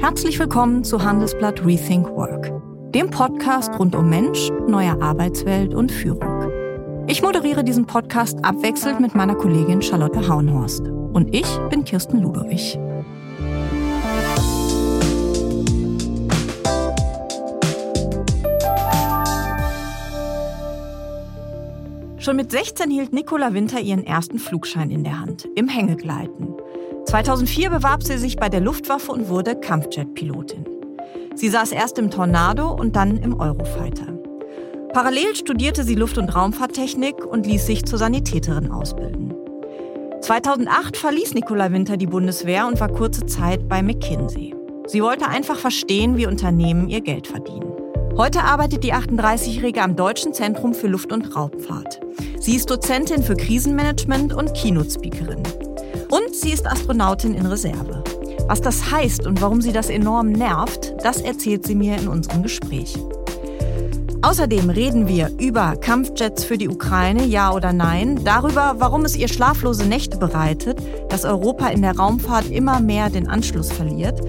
Herzlich willkommen zu Handelsblatt Rethink Work, dem Podcast rund um Mensch, neue Arbeitswelt und Führung. Ich moderiere diesen Podcast abwechselnd mit meiner Kollegin Charlotte Hauenhorst. Und ich bin Kirsten Ludowig. Schon mit 16 hielt Nicola Winter ihren ersten Flugschein in der Hand, im Hängegleiten. 2004 bewarb sie sich bei der Luftwaffe und wurde Kampfjet-Pilotin. Sie saß erst im Tornado und dann im Eurofighter. Parallel studierte sie Luft- und Raumfahrttechnik und ließ sich zur Sanitäterin ausbilden. 2008 verließ Nicola Winter die Bundeswehr und war kurze Zeit bei McKinsey. Sie wollte einfach verstehen, wie Unternehmen ihr Geld verdienen. Heute arbeitet die 38-Jährige am Deutschen Zentrum für Luft- und Raumfahrt. Sie ist Dozentin für Krisenmanagement und Keynote-Speakerin. Und sie ist Astronautin in Reserve. Was das heißt und warum sie das enorm nervt, das erzählt sie mir in unserem Gespräch. Außerdem reden wir über Kampfjets für die Ukraine, ja oder nein, darüber, warum es ihr schlaflose Nächte bereitet, dass Europa in der Raumfahrt immer mehr den Anschluss verliert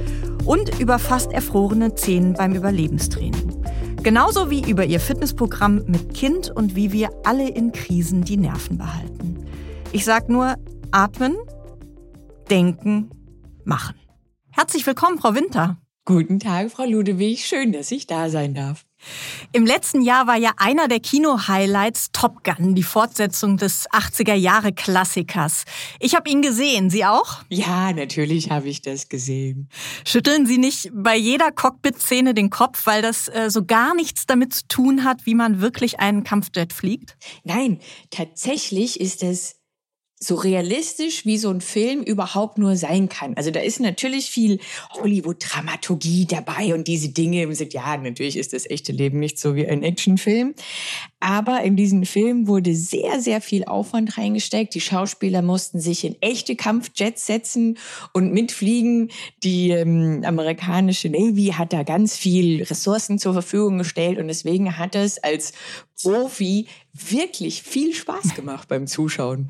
und über fast erfrorene Zähne beim Überlebenstraining. Genauso wie über ihr Fitnessprogramm mit Kind und wie wir alle in Krisen die Nerven behalten. Ich sag nur, atmen, denken, machen. Herzlich willkommen, Frau Winter. Guten Tag, Frau Ludewig. Schön, dass ich da sein darf. Im letzten Jahr war ja einer der Kino-Highlights Top Gun, die Fortsetzung des 80er-Jahre-Klassikers. Ich habe ihn gesehen. Sie auch? Ja, natürlich habe ich das gesehen. Schütteln Sie nicht bei jeder Cockpit-Szene den Kopf, weil das äh, so gar nichts damit zu tun hat, wie man wirklich einen Kampfjet fliegt? Nein, tatsächlich ist es so realistisch, wie so ein Film überhaupt nur sein kann. Also da ist natürlich viel Hollywood-Dramaturgie dabei und diese Dinge. Man sagt, ja, natürlich ist das echte Leben nicht so wie ein Actionfilm. Aber in diesen Film wurde sehr, sehr viel Aufwand reingesteckt. Die Schauspieler mussten sich in echte Kampfjets setzen und mitfliegen. Die ähm, amerikanische Navy hat da ganz viel Ressourcen zur Verfügung gestellt und deswegen hat es als Profi wirklich viel Spaß gemacht beim Zuschauen.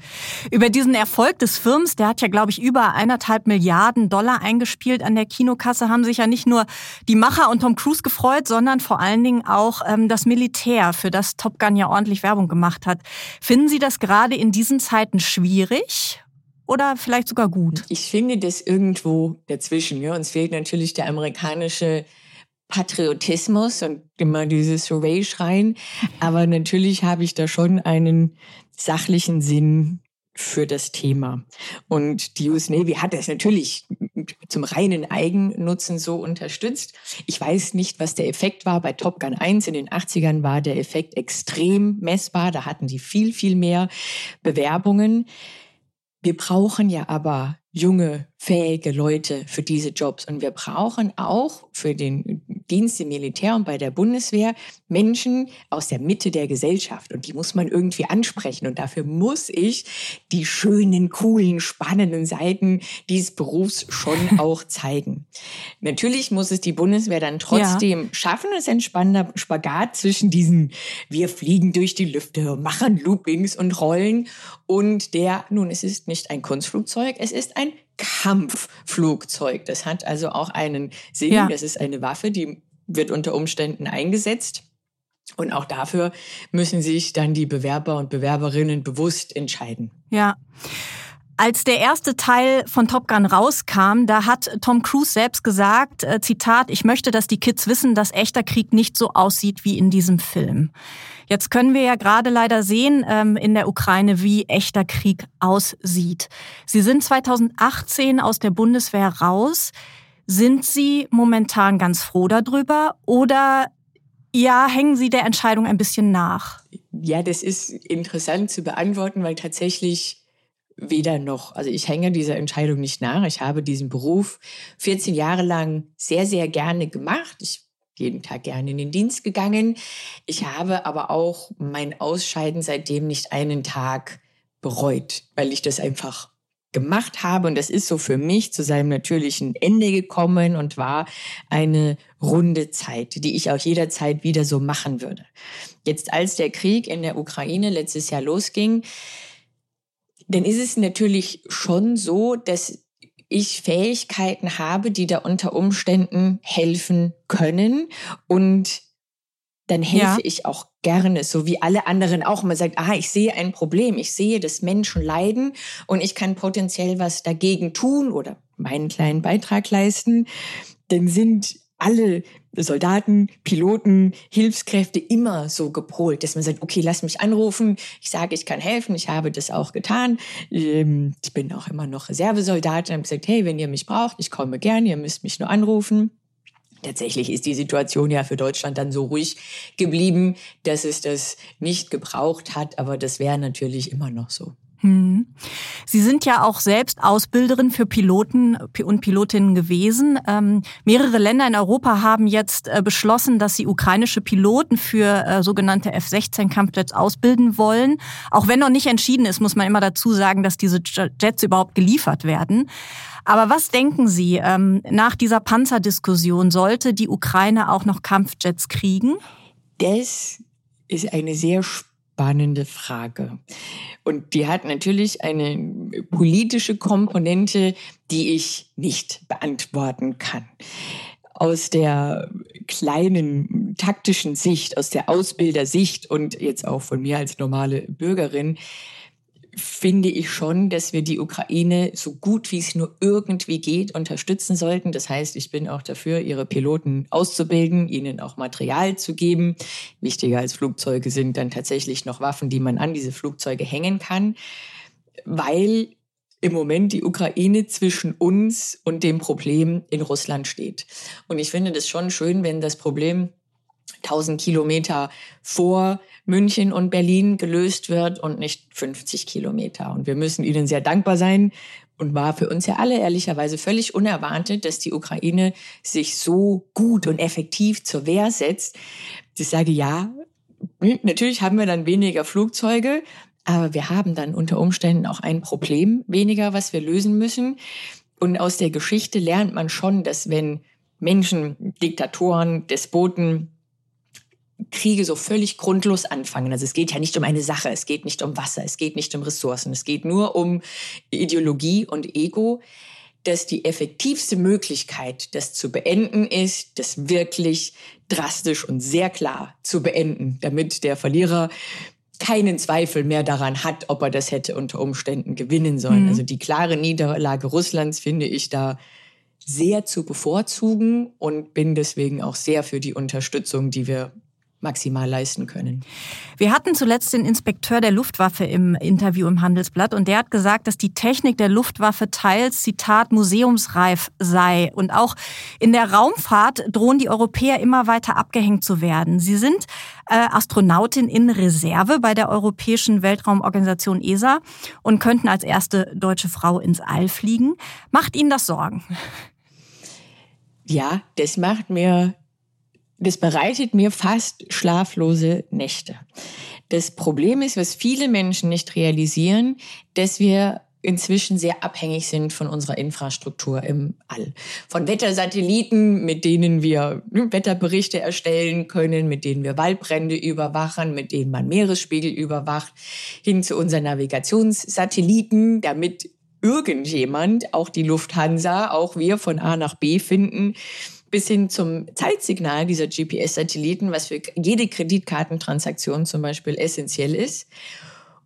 Über diesen Erfolg des Films, der hat ja, glaube ich, über eineinhalb Milliarden Dollar eingespielt an der Kinokasse, haben sich ja nicht nur die Macher und Tom Cruise gefreut, sondern vor allen Dingen auch ähm, das Militär, für das Top Gun ja ordentlich Werbung gemacht hat. Finden Sie das gerade in diesen Zeiten schwierig? Oder vielleicht sogar gut? Ich finde das irgendwo dazwischen. Ja. Uns fehlt natürlich der amerikanische Patriotismus und immer dieses Hooray-Schreien. Aber natürlich habe ich da schon einen sachlichen Sinn für das Thema. Und die US Navy hat das natürlich zum reinen Eigennutzen so unterstützt. Ich weiß nicht, was der Effekt war. Bei Top Gun 1 in den 80ern war der Effekt extrem messbar. Da hatten die viel, viel mehr Bewerbungen. Wir brauchen ja aber junge, fähige Leute für diese Jobs. Und wir brauchen auch für den Dienst im Militär und bei der Bundeswehr Menschen aus der Mitte der Gesellschaft. Und die muss man irgendwie ansprechen. Und dafür muss ich die schönen, coolen, spannenden Seiten dieses Berufs schon auch zeigen. Natürlich muss es die Bundeswehr dann trotzdem ja. schaffen. Es ist ein spannender Spagat zwischen diesen, wir fliegen durch die Lüfte, machen Loopings und Rollen und der, nun, es ist nicht ein Kunstflugzeug, es ist ein Kampfflugzeug. Das hat also auch einen Sinn. Ja. Das ist eine Waffe, die wird unter Umständen eingesetzt. Und auch dafür müssen sich dann die Bewerber und Bewerberinnen bewusst entscheiden. Ja. Als der erste Teil von Top Gun rauskam, da hat Tom Cruise selbst gesagt, äh, Zitat, ich möchte, dass die Kids wissen, dass echter Krieg nicht so aussieht wie in diesem Film. Jetzt können wir ja gerade leider sehen ähm, in der Ukraine, wie echter Krieg aussieht. Sie sind 2018 aus der Bundeswehr raus. Sind Sie momentan ganz froh darüber oder ja, hängen Sie der Entscheidung ein bisschen nach? Ja, das ist interessant zu beantworten, weil tatsächlich weder noch. Also ich hänge dieser Entscheidung nicht nach. Ich habe diesen Beruf 14 Jahre lang sehr, sehr gerne gemacht. Ich jeden Tag gerne in den Dienst gegangen. Ich habe aber auch mein Ausscheiden seitdem nicht einen Tag bereut, weil ich das einfach gemacht habe. Und das ist so für mich zu seinem natürlichen Ende gekommen und war eine runde Zeit, die ich auch jederzeit wieder so machen würde. Jetzt als der Krieg in der Ukraine letztes Jahr losging, dann ist es natürlich schon so, dass ich Fähigkeiten habe, die da unter Umständen helfen können und dann helfe ja. ich auch gerne, so wie alle anderen auch. Man sagt, ah, ich sehe ein Problem, ich sehe, dass Menschen leiden und ich kann potenziell was dagegen tun oder meinen kleinen Beitrag leisten. Dann sind alle Soldaten, Piloten, Hilfskräfte immer so gepolt, dass man sagt, okay, lass mich anrufen, ich sage, ich kann helfen, ich habe das auch getan. Ähm, ich bin auch immer noch Reservesoldat und habe gesagt, hey, wenn ihr mich braucht, ich komme gern, ihr müsst mich nur anrufen. Tatsächlich ist die Situation ja für Deutschland dann so ruhig geblieben, dass es das nicht gebraucht hat, aber das wäre natürlich immer noch so. Hm. Sie sind ja auch selbst Ausbilderin für Piloten und Pilotinnen gewesen. Ähm, mehrere Länder in Europa haben jetzt äh, beschlossen, dass sie ukrainische Piloten für äh, sogenannte F-16-Kampfjets ausbilden wollen. Auch wenn noch nicht entschieden ist, muss man immer dazu sagen, dass diese Jets überhaupt geliefert werden. Aber was denken Sie, ähm, nach dieser Panzerdiskussion sollte die Ukraine auch noch Kampfjets kriegen? Das ist eine sehr spannende Frage. Und die hat natürlich eine politische Komponente, die ich nicht beantworten kann. Aus der kleinen taktischen Sicht, aus der Ausbildersicht und jetzt auch von mir als normale Bürgerin, finde ich schon, dass wir die Ukraine so gut wie es nur irgendwie geht unterstützen sollten. Das heißt, ich bin auch dafür, ihre Piloten auszubilden, ihnen auch Material zu geben. Wichtiger als Flugzeuge sind dann tatsächlich noch Waffen, die man an diese Flugzeuge hängen kann, weil im Moment die Ukraine zwischen uns und dem Problem in Russland steht. Und ich finde das schon schön, wenn das Problem 1000 Kilometer vor München und Berlin gelöst wird und nicht 50 Kilometer. Und wir müssen ihnen sehr dankbar sein. Und war für uns ja alle ehrlicherweise völlig unerwartet, dass die Ukraine sich so gut und effektiv zur Wehr setzt. Ich sage ja, natürlich haben wir dann weniger Flugzeuge, aber wir haben dann unter Umständen auch ein Problem weniger, was wir lösen müssen. Und aus der Geschichte lernt man schon, dass wenn Menschen, Diktatoren, Despoten Kriege so völlig grundlos anfangen. Also es geht ja nicht um eine Sache, es geht nicht um Wasser, es geht nicht um Ressourcen, es geht nur um Ideologie und Ego, dass die effektivste Möglichkeit, das zu beenden ist, das wirklich drastisch und sehr klar zu beenden, damit der Verlierer keinen Zweifel mehr daran hat, ob er das hätte unter Umständen gewinnen sollen. Mhm. Also die klare Niederlage Russlands finde ich da sehr zu bevorzugen und bin deswegen auch sehr für die Unterstützung, die wir maximal leisten können. Wir hatten zuletzt den Inspekteur der Luftwaffe im Interview im Handelsblatt und der hat gesagt, dass die Technik der Luftwaffe teils, Zitat, museumsreif sei. Und auch in der Raumfahrt drohen die Europäer immer weiter abgehängt zu werden. Sie sind äh, Astronautin in Reserve bei der Europäischen Weltraumorganisation ESA und könnten als erste deutsche Frau ins All fliegen. Macht Ihnen das Sorgen? Ja, das macht mir das bereitet mir fast schlaflose Nächte. Das Problem ist, was viele Menschen nicht realisieren, dass wir inzwischen sehr abhängig sind von unserer Infrastruktur im All. Von Wettersatelliten, mit denen wir hm, Wetterberichte erstellen können, mit denen wir Waldbrände überwachen, mit denen man Meeresspiegel überwacht, hin zu unseren Navigationssatelliten, damit irgendjemand, auch die Lufthansa, auch wir von A nach B finden, bis hin zum Zeitsignal dieser GPS-Satelliten, was für jede Kreditkartentransaktion zum Beispiel essentiell ist.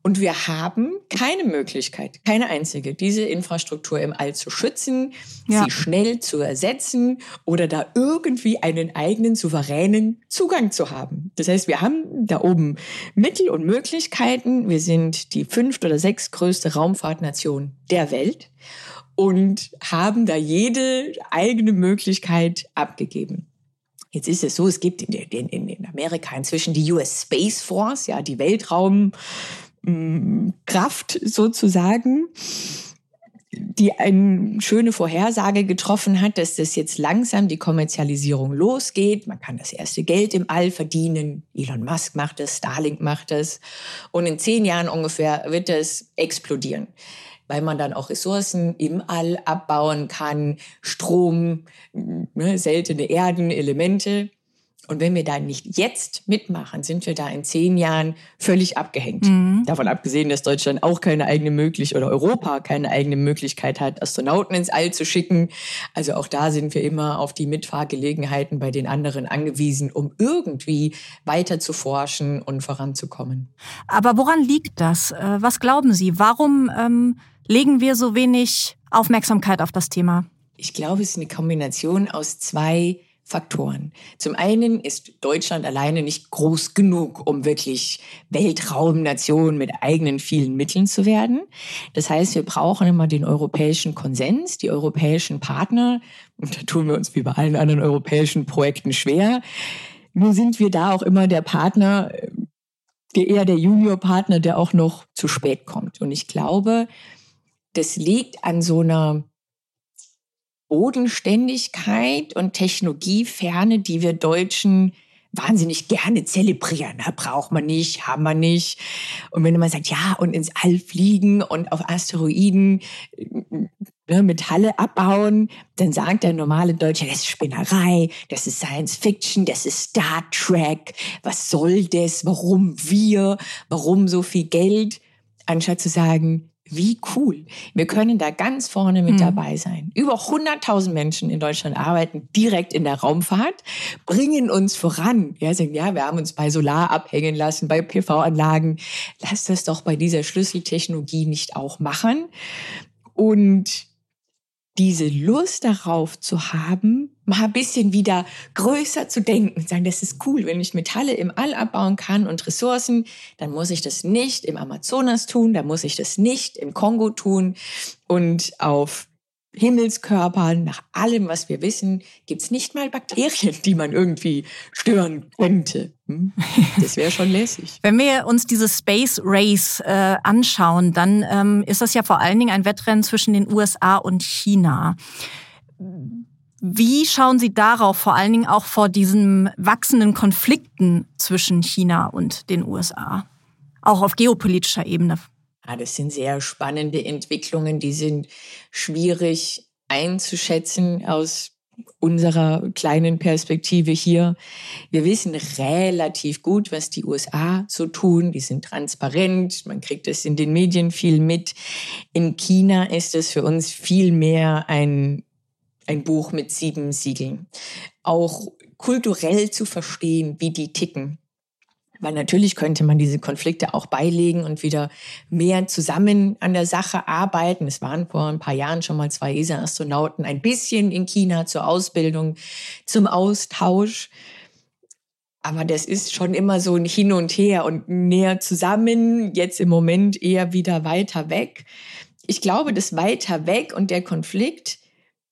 Und wir haben keine Möglichkeit, keine einzige, diese Infrastruktur im All zu schützen, ja. sie schnell zu ersetzen oder da irgendwie einen eigenen souveränen Zugang zu haben. Das heißt, wir haben da oben Mittel und Möglichkeiten. Wir sind die fünft oder sechstgrößte Raumfahrtnation der Welt und haben da jede eigene Möglichkeit abgegeben. Jetzt ist es so, es gibt in, in, in Amerika inzwischen die US Space Force, ja, die Weltraumkraft sozusagen, die eine schöne Vorhersage getroffen hat, dass das jetzt langsam die Kommerzialisierung losgeht. Man kann das erste Geld im All verdienen. Elon Musk macht das, Starlink macht das. Und in zehn Jahren ungefähr wird das explodieren weil man dann auch Ressourcen im All abbauen kann, Strom, ne, seltene Erden, Elemente. Und wenn wir da nicht jetzt mitmachen, sind wir da in zehn Jahren völlig abgehängt. Mhm. Davon abgesehen, dass Deutschland auch keine eigene Möglichkeit oder Europa keine eigene Möglichkeit hat, Astronauten ins All zu schicken. Also auch da sind wir immer auf die Mitfahrgelegenheiten bei den anderen angewiesen, um irgendwie weiter zu forschen und voranzukommen. Aber woran liegt das? Äh, was glauben Sie? Warum ähm, legen wir so wenig Aufmerksamkeit auf das Thema? Ich glaube, es ist eine Kombination aus zwei Faktoren. Zum einen ist Deutschland alleine nicht groß genug, um wirklich Weltraumnation mit eigenen vielen Mitteln zu werden. Das heißt, wir brauchen immer den europäischen Konsens, die europäischen Partner. Und da tun wir uns wie bei allen anderen europäischen Projekten schwer. Nur sind wir da auch immer der Partner, der eher der Juniorpartner, der auch noch zu spät kommt. Und ich glaube, das liegt an so einer Bodenständigkeit und Technologieferne, die wir Deutschen wahnsinnig gerne zelebrieren. Da braucht man nicht, haben wir nicht. Und wenn man sagt, ja, und ins All fliegen und auf Asteroiden ne, Metalle abbauen, dann sagt der normale Deutsche, das ist Spinnerei, das ist Science Fiction, das ist Star Trek, was soll das, warum wir, warum so viel Geld, anstatt zu sagen, wie cool. Wir können da ganz vorne mit mhm. dabei sein. Über 100.000 Menschen in Deutschland arbeiten direkt in der Raumfahrt, bringen uns voran. Ja, sagen, ja, wir haben uns bei Solar abhängen lassen, bei PV-Anlagen. Lass das doch bei dieser Schlüsseltechnologie nicht auch machen. Und diese Lust darauf zu haben, mal ein bisschen wieder größer zu denken und sagen, das ist cool, wenn ich Metalle im All abbauen kann und Ressourcen, dann muss ich das nicht im Amazonas tun, dann muss ich das nicht im Kongo tun und auf Himmelskörpern, nach allem, was wir wissen, gibt's nicht mal Bakterien, die man irgendwie stören könnte. Hm? Das wäre schon lässig. Wenn wir uns dieses Space Race äh, anschauen, dann ähm, ist das ja vor allen Dingen ein Wettrennen zwischen den USA und China. Wie schauen Sie darauf, vor allen Dingen auch vor diesen wachsenden Konflikten zwischen China und den USA? Auch auf geopolitischer Ebene. Ja, das sind sehr spannende Entwicklungen, die sind schwierig einzuschätzen aus unserer kleinen Perspektive hier. Wir wissen relativ gut, was die USA so tun. Die sind transparent. Man kriegt es in den Medien viel mit. In China ist es für uns viel mehr ein, ein Buch mit sieben Siegeln. Auch kulturell zu verstehen, wie die ticken. Weil natürlich könnte man diese Konflikte auch beilegen und wieder mehr zusammen an der Sache arbeiten. Es waren vor ein paar Jahren schon mal zwei ESA-Astronauten ein bisschen in China zur Ausbildung, zum Austausch. Aber das ist schon immer so ein Hin und Her und näher zusammen, jetzt im Moment eher wieder weiter weg. Ich glaube, das weiter weg und der Konflikt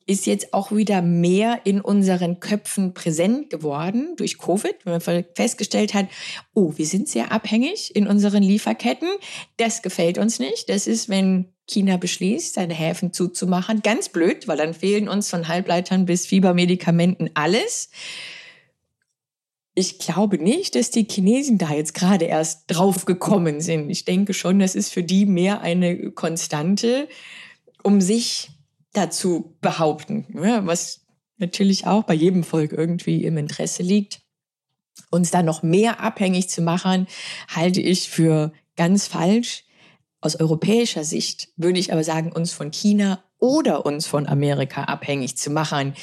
ist jetzt auch wieder mehr in unseren Köpfen präsent geworden durch Covid, wenn man festgestellt hat, oh, wir sind sehr abhängig in unseren Lieferketten. Das gefällt uns nicht. Das ist, wenn China beschließt, seine Häfen zuzumachen. Ganz blöd, weil dann fehlen uns von Halbleitern bis Fiebermedikamenten alles. Ich glaube nicht, dass die Chinesen da jetzt gerade erst drauf gekommen sind. Ich denke schon, das ist für die mehr eine Konstante, um sich dazu behaupten, was natürlich auch bei jedem Volk irgendwie im Interesse liegt. Uns da noch mehr abhängig zu machen, halte ich für ganz falsch. Aus europäischer Sicht würde ich aber sagen, uns von China oder uns von Amerika abhängig zu machen,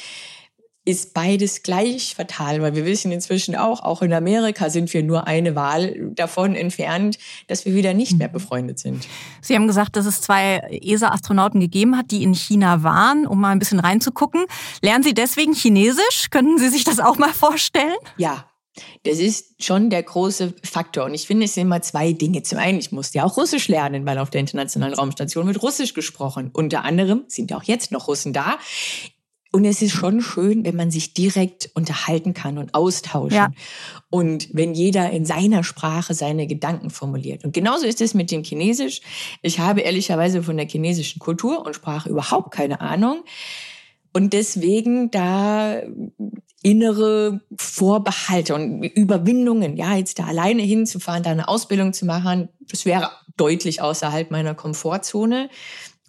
ist beides gleich fatal, weil wir wissen inzwischen auch, auch in Amerika sind wir nur eine Wahl davon entfernt, dass wir wieder nicht mehr mhm. befreundet sind. Sie haben gesagt, dass es zwei ESA-Astronauten gegeben hat, die in China waren, um mal ein bisschen reinzugucken. Lernen Sie deswegen Chinesisch? Könnten Sie sich das auch mal vorstellen? Ja, das ist schon der große Faktor. Und ich finde, es sind immer zwei Dinge. Zum einen, ich musste ja auch Russisch lernen, weil auf der Internationalen Raumstation wird Russisch gesprochen. Unter anderem sind ja auch jetzt noch Russen da. Und es ist schon schön, wenn man sich direkt unterhalten kann und austauschen. Ja. Und wenn jeder in seiner Sprache seine Gedanken formuliert. Und genauso ist es mit dem Chinesisch. Ich habe ehrlicherweise von der chinesischen Kultur und Sprache überhaupt keine Ahnung. Und deswegen da innere Vorbehalte und Überwindungen, ja, jetzt da alleine hinzufahren, da eine Ausbildung zu machen, das wäre deutlich außerhalb meiner Komfortzone.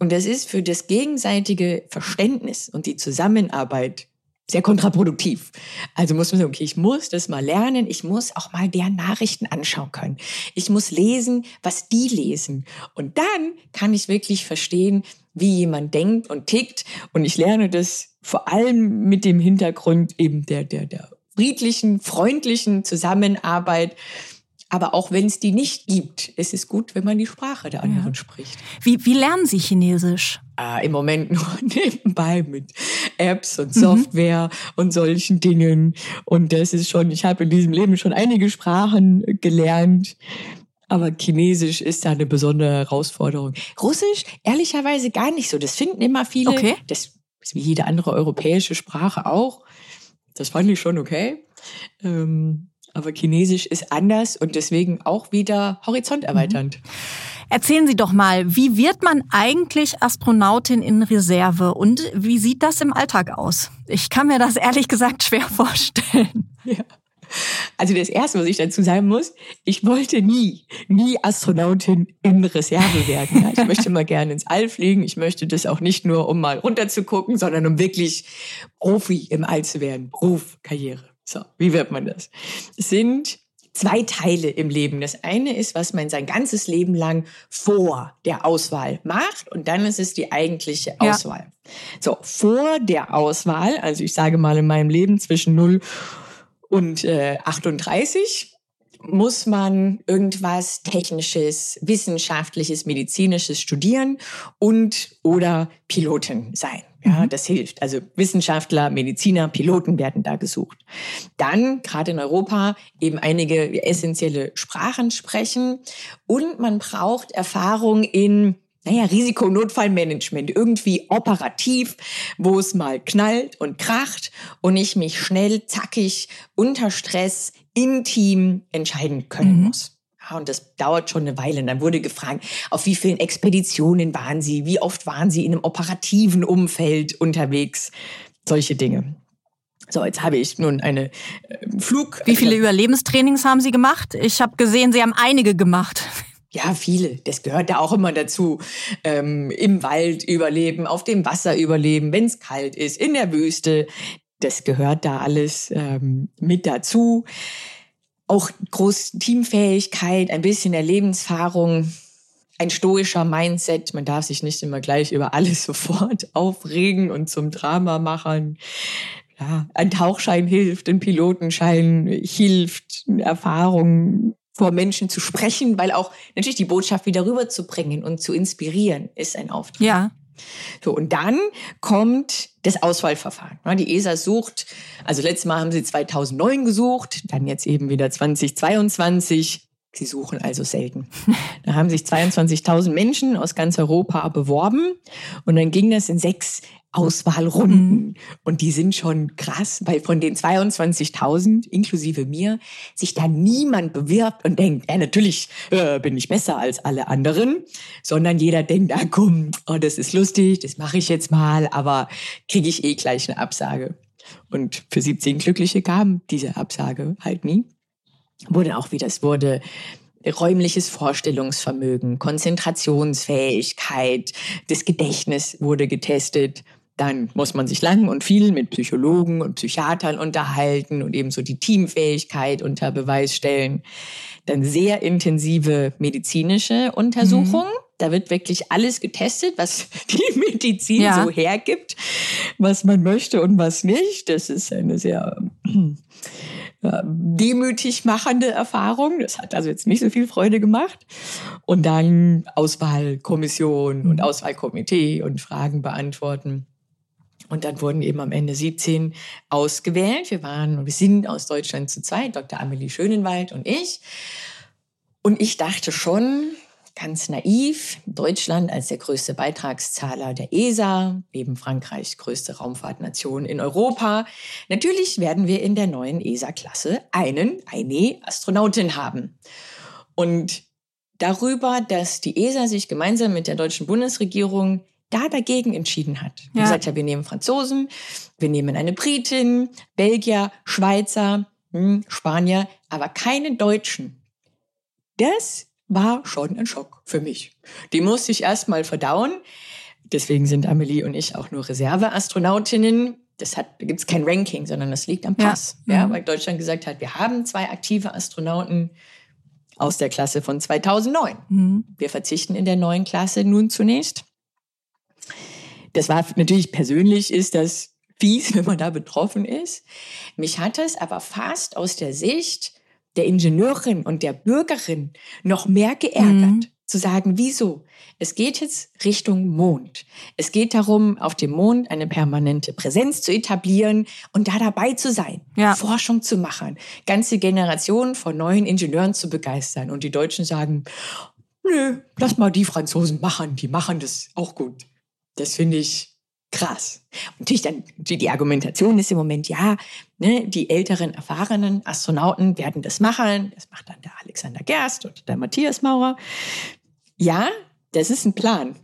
Und das ist für das gegenseitige Verständnis und die Zusammenarbeit sehr kontraproduktiv. Also muss man sagen, okay, ich muss das mal lernen, ich muss auch mal deren Nachrichten anschauen können. Ich muss lesen, was die lesen. Und dann kann ich wirklich verstehen, wie jemand denkt und tickt. Und ich lerne das vor allem mit dem Hintergrund eben der, der, der friedlichen, freundlichen Zusammenarbeit aber auch wenn es die nicht gibt, es ist gut, wenn man die Sprache der anderen ja. spricht. Wie, wie lernen Sie Chinesisch? Ah, Im Moment nur nebenbei mit Apps und Software mhm. und solchen Dingen. Und das ist schon, ich habe in diesem Leben schon einige Sprachen gelernt. Aber Chinesisch ist da eine besondere Herausforderung. Russisch, ehrlicherweise gar nicht so. Das finden immer viele. Okay. Das ist wie jede andere europäische Sprache auch. Das fand ich schon okay. Ähm, aber Chinesisch ist anders und deswegen auch wieder horizonterweiternd. Mhm. Erzählen Sie doch mal, wie wird man eigentlich Astronautin in Reserve und wie sieht das im Alltag aus? Ich kann mir das ehrlich gesagt schwer vorstellen. Ja. Also das Erste, was ich dazu sagen muss, ich wollte nie, nie Astronautin in Reserve werden. Ich möchte mal gerne ins All fliegen. Ich möchte das auch nicht nur, um mal runterzugucken, sondern um wirklich Profi im All zu werden. Ruf, Karriere. So, wie wird man das? Es sind zwei Teile im Leben. Das eine ist, was man sein ganzes Leben lang vor der Auswahl macht und dann ist es die eigentliche Auswahl. Ja. So, vor der Auswahl, also ich sage mal in meinem Leben zwischen 0 und äh, 38, muss man irgendwas Technisches, Wissenschaftliches, Medizinisches studieren und oder Pilotin sein. Ja, mhm. das hilft. Also Wissenschaftler, Mediziner, Piloten werden da gesucht. Dann, gerade in Europa, eben einige essentielle Sprachen sprechen. Und man braucht Erfahrung in naja, Risikonotfallmanagement, irgendwie operativ, wo es mal knallt und kracht und ich mich schnell, zackig, unter Stress, im Team entscheiden können mhm. muss. Ja, und das dauert schon eine Weile. Und dann wurde gefragt, auf wie vielen Expeditionen waren Sie? Wie oft waren Sie in einem operativen Umfeld unterwegs? Solche Dinge. So, jetzt habe ich nun eine äh, Flug. Wie viele Überlebenstrainings haben Sie gemacht? Ich habe gesehen, Sie haben einige gemacht. Ja, viele. Das gehört da auch immer dazu. Ähm, Im Wald überleben, auf dem Wasser überleben, wenn es kalt ist, in der Wüste. Das gehört da alles ähm, mit dazu auch groß Teamfähigkeit, ein bisschen der Lebenserfahrung, ein stoischer Mindset. Man darf sich nicht immer gleich über alles sofort aufregen und zum Drama machen. Ja, ein Tauchschein hilft, ein Pilotenschein hilft, Erfahrung vor Menschen zu sprechen, weil auch natürlich die Botschaft wieder rüberzubringen und zu inspirieren ist ein Auftrag. Ja. So, und dann kommt das Auswahlverfahren. Die ESA sucht, also letztes Mal haben sie 2009 gesucht, dann jetzt eben wieder 2022. Sie suchen also selten. Da haben sich 22.000 Menschen aus ganz Europa beworben und dann ging das in sechs Auswahlrunden. Mhm. Und die sind schon krass, weil von den 22.000, inklusive mir, sich da niemand bewirbt und denkt, ja, natürlich äh, bin ich besser als alle anderen, sondern jeder denkt, ah komm, oh, das ist lustig, das mache ich jetzt mal, aber kriege ich eh gleich eine Absage. Und für 17 Glückliche kam diese Absage halt nie. Wurde auch wieder, es wurde räumliches Vorstellungsvermögen, Konzentrationsfähigkeit, das Gedächtnis wurde getestet dann muss man sich lang und viel mit Psychologen und Psychiatern unterhalten und ebenso die Teamfähigkeit unter Beweis stellen. Dann sehr intensive medizinische Untersuchungen. Mhm. Da wird wirklich alles getestet, was die Medizin ja. so hergibt, was man möchte und was nicht. Das ist eine sehr äh, demütig machende Erfahrung. Das hat also jetzt nicht so viel Freude gemacht. Und dann Auswahlkommission und mhm. Auswahlkomitee und Fragen beantworten. Und dann wurden eben am Ende 17 ausgewählt. Wir waren, wir sind aus Deutschland zu zweit, Dr. Amelie Schönenwald und ich. Und ich dachte schon, ganz naiv, Deutschland als der größte Beitragszahler der ESA, neben Frankreich größte Raumfahrtnation in Europa. Natürlich werden wir in der neuen ESA-Klasse einen, eine Astronautin haben. Und darüber, dass die ESA sich gemeinsam mit der deutschen Bundesregierung da dagegen entschieden hat. Ja. gesagt, ja, wir nehmen Franzosen, wir nehmen eine Britin, Belgier, Schweizer, hm, Spanier, aber keine Deutschen. Das war schon ein Schock für mich. Die musste ich erst mal verdauen. Deswegen sind Amelie und ich auch nur Reserveastronautinnen. Das hat, da gibt es kein Ranking, sondern das liegt am Pass. Ja. ja, mhm. weil Deutschland gesagt hat, wir haben zwei aktive Astronauten aus der Klasse von 2009. Mhm. Wir verzichten in der neuen Klasse nun zunächst. Das war natürlich persönlich ist das fies, wenn man da betroffen ist. Mich hat es aber fast aus der Sicht der Ingenieurin und der Bürgerin noch mehr geärgert. Mhm. Zu sagen, wieso? Es geht jetzt Richtung Mond. Es geht darum, auf dem Mond eine permanente Präsenz zu etablieren und da dabei zu sein, ja. Forschung zu machen, ganze Generationen von neuen Ingenieuren zu begeistern. Und die Deutschen sagen, nö, lass mal die Franzosen machen, die machen das auch gut. Das finde ich krass. Und natürlich dann die Argumentation ist im Moment, ja, ne, die älteren, erfahrenen Astronauten werden das machen. Das macht dann der Alexander Gerst und der Matthias Maurer. Ja, das ist ein Plan.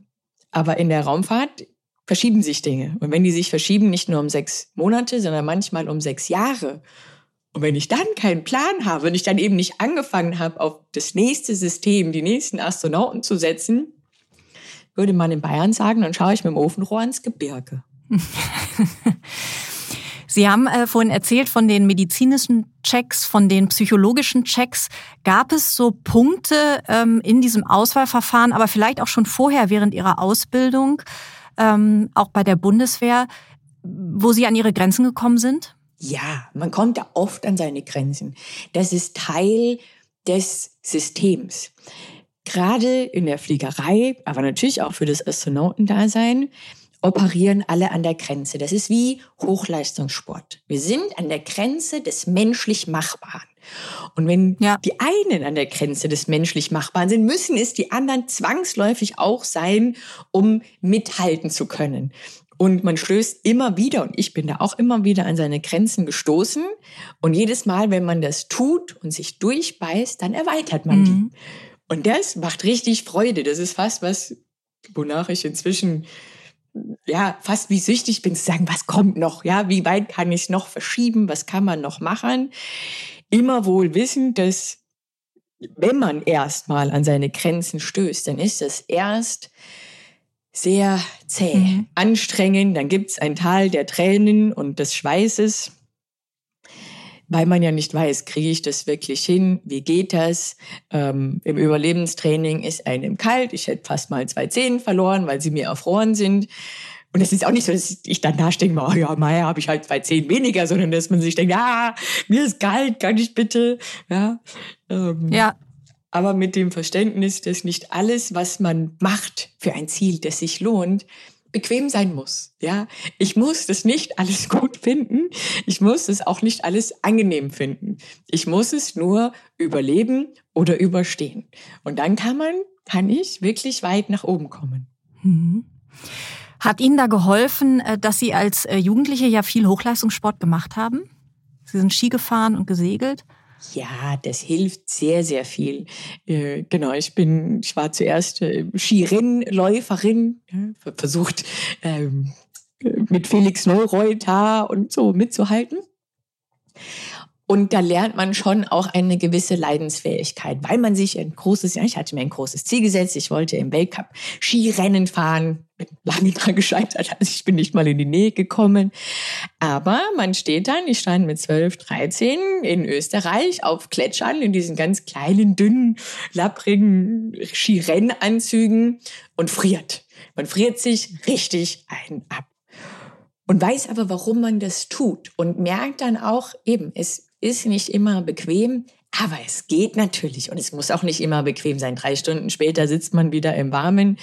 Aber in der Raumfahrt verschieben sich Dinge. Und wenn die sich verschieben, nicht nur um sechs Monate, sondern manchmal um sechs Jahre. Und wenn ich dann keinen Plan habe, wenn ich dann eben nicht angefangen habe, auf das nächste System, die nächsten Astronauten zu setzen, würde man in Bayern sagen, dann schaue ich mit dem Ofenrohr ins Gebirge. Sie haben äh, vorhin erzählt von den medizinischen Checks, von den psychologischen Checks. Gab es so Punkte ähm, in diesem Auswahlverfahren, aber vielleicht auch schon vorher während Ihrer Ausbildung, ähm, auch bei der Bundeswehr, wo Sie an Ihre Grenzen gekommen sind? Ja, man kommt da oft an seine Grenzen. Das ist Teil des Systems gerade in der Fliegerei, aber natürlich auch für das Astronautendasein, operieren alle an der Grenze. Das ist wie Hochleistungssport. Wir sind an der Grenze des menschlich Machbaren. Und wenn ja. die einen an der Grenze des menschlich Machbaren sind, müssen es die anderen zwangsläufig auch sein, um mithalten zu können. Und man stößt immer wieder, und ich bin da auch immer wieder an seine Grenzen gestoßen. Und jedes Mal, wenn man das tut und sich durchbeißt, dann erweitert man mhm. die. Und das macht richtig Freude. Das ist fast was, wonach ich inzwischen ja fast wie süchtig bin zu sagen, was kommt noch? Ja, wie weit kann ich es noch verschieben? Was kann man noch machen? Immer wohl wissend, dass wenn man erstmal an seine Grenzen stößt, dann ist das erst sehr zäh, mhm. anstrengend. Dann gibt es ein Tal der Tränen und des Schweißes weil man ja nicht weiß, kriege ich das wirklich hin, wie geht das? Ähm, Im Überlebenstraining ist einem kalt, ich hätte fast mal zwei Zehen verloren, weil sie mir erfroren sind. Und es ist auch nicht so, dass ich dann da denke, oh ja, Meier, habe ich halt zwei Zehen weniger, sondern dass man sich denkt, ja, mir ist kalt, kann ich bitte, ja. Ähm, ja. Aber mit dem Verständnis, dass nicht alles, was man macht für ein Ziel, das sich lohnt, bequem sein muss. Ja, ich muss das nicht alles gut finden. Ich muss es auch nicht alles angenehm finden. Ich muss es nur überleben oder überstehen. Und dann kann man, kann ich wirklich weit nach oben kommen. Mhm. Hat Ihnen da geholfen, äh, dass Sie als äh, Jugendliche ja viel Hochleistungssport gemacht haben? Sie sind Ski gefahren und gesegelt. Ja, das hilft sehr, sehr viel. Äh, genau, ich bin, ich war zuerst äh, Skirennläuferin, ja, versucht ähm, mit Felix Neureuter und so mitzuhalten. Und da lernt man schon auch eine gewisse Leidensfähigkeit, weil man sich ein großes, ja, ich hatte mir ein großes Ziel gesetzt, ich wollte im Weltcup Skirennen fahren, bin lange dran gescheitert, also ich bin nicht mal in die Nähe gekommen. Aber man steht dann, ich stand mit 12, 13 in Österreich auf Kletschern in diesen ganz kleinen, dünnen, lapprigen Skirennanzügen und friert. Man friert sich richtig ein ab und weiß aber, warum man das tut und merkt dann auch eben, es ist nicht immer bequem, aber es geht natürlich und es muss auch nicht immer bequem sein. Drei Stunden später sitzt man wieder im Warmen.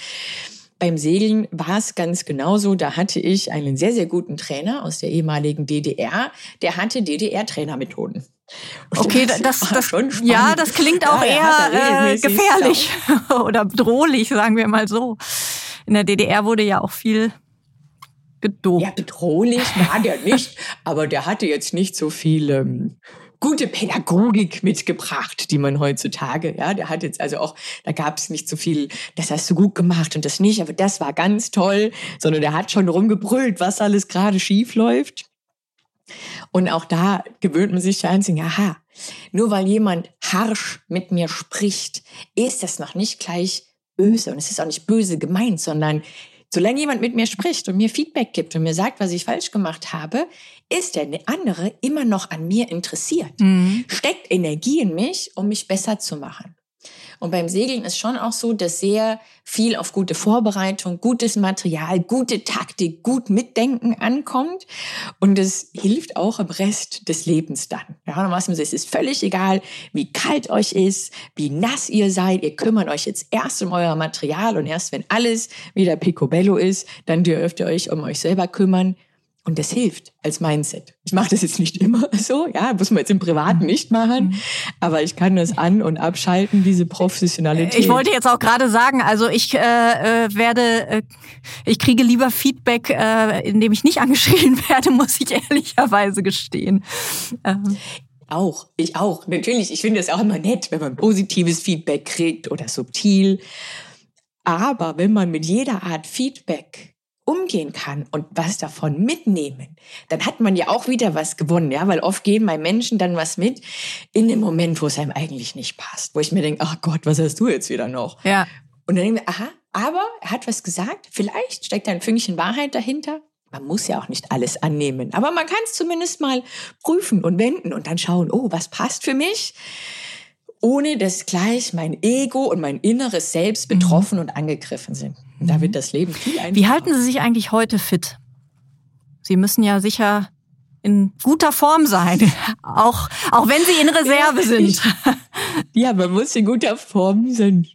Beim Segeln war es ganz genauso. Da hatte ich einen sehr, sehr guten Trainer aus der ehemaligen DDR. Der hatte DDR-Trainermethoden. Okay, das, das, das ja, das klingt auch ja, eher äh, gefährlich oder bedrohlich, sagen wir mal so. In der DDR wurde ja auch viel gedopt. Ja, bedrohlich war der nicht, aber der hatte jetzt nicht so viel ähm, gute Pädagogik mitgebracht, die man heutzutage, ja, der hat jetzt also auch, da gab es nicht so viel, das hast du gut gemacht und das nicht, aber das war ganz toll, sondern der hat schon rumgebrüllt, was alles gerade schief läuft. Und auch da gewöhnt man sich ja an, aha, nur weil jemand harsch mit mir spricht, ist das noch nicht gleich böse und es ist auch nicht böse gemeint, sondern Solange jemand mit mir spricht und mir Feedback gibt und mir sagt, was ich falsch gemacht habe, ist der andere immer noch an mir interessiert, mhm. steckt Energie in mich, um mich besser zu machen. Und beim Segeln ist schon auch so, dass sehr viel auf gute Vorbereitung, gutes Material, gute Taktik, gut Mitdenken ankommt. Und es hilft auch im Rest des Lebens dann. Ja, es ist völlig egal, wie kalt euch ist, wie nass ihr seid. Ihr kümmert euch jetzt erst um euer Material und erst wenn alles wieder picobello ist, dann dürft ihr euch um euch selber kümmern. Und das hilft als Mindset. Ich mache das jetzt nicht immer so, ja, muss man jetzt im Privaten mhm. nicht machen, mhm. aber ich kann das an- und abschalten, diese Professionalität. Ich wollte jetzt auch gerade sagen, also ich äh, äh, werde, äh, ich kriege lieber Feedback, äh, indem ich nicht angeschrien werde, muss ich ehrlicherweise gestehen. Ähm. Auch, ich auch. Natürlich, ich finde es auch immer nett, wenn man positives Feedback kriegt oder subtil. Aber wenn man mit jeder Art Feedback umgehen kann und was davon mitnehmen, dann hat man ja auch wieder was gewonnen, ja, weil oft gehen bei Menschen dann was mit in dem Moment, wo es einem eigentlich nicht passt, wo ich mir denke, ach Gott, was hast du jetzt wieder noch? Ja. Und dann denke ich, aha, aber er hat was gesagt, vielleicht steckt da ein Fünkchen Wahrheit dahinter. Man muss ja auch nicht alles annehmen, aber man kann es zumindest mal prüfen und wenden und dann schauen, oh, was passt für mich? ohne dass gleich mein Ego und mein inneres Selbst mhm. betroffen mhm. und angegriffen sind. Da wird das Leben viel einfacher. Wie halten Sie sich eigentlich heute fit? Sie müssen ja sicher in guter Form sein, auch, auch wenn Sie in Reserve sind. ja, man muss in guter Form sein.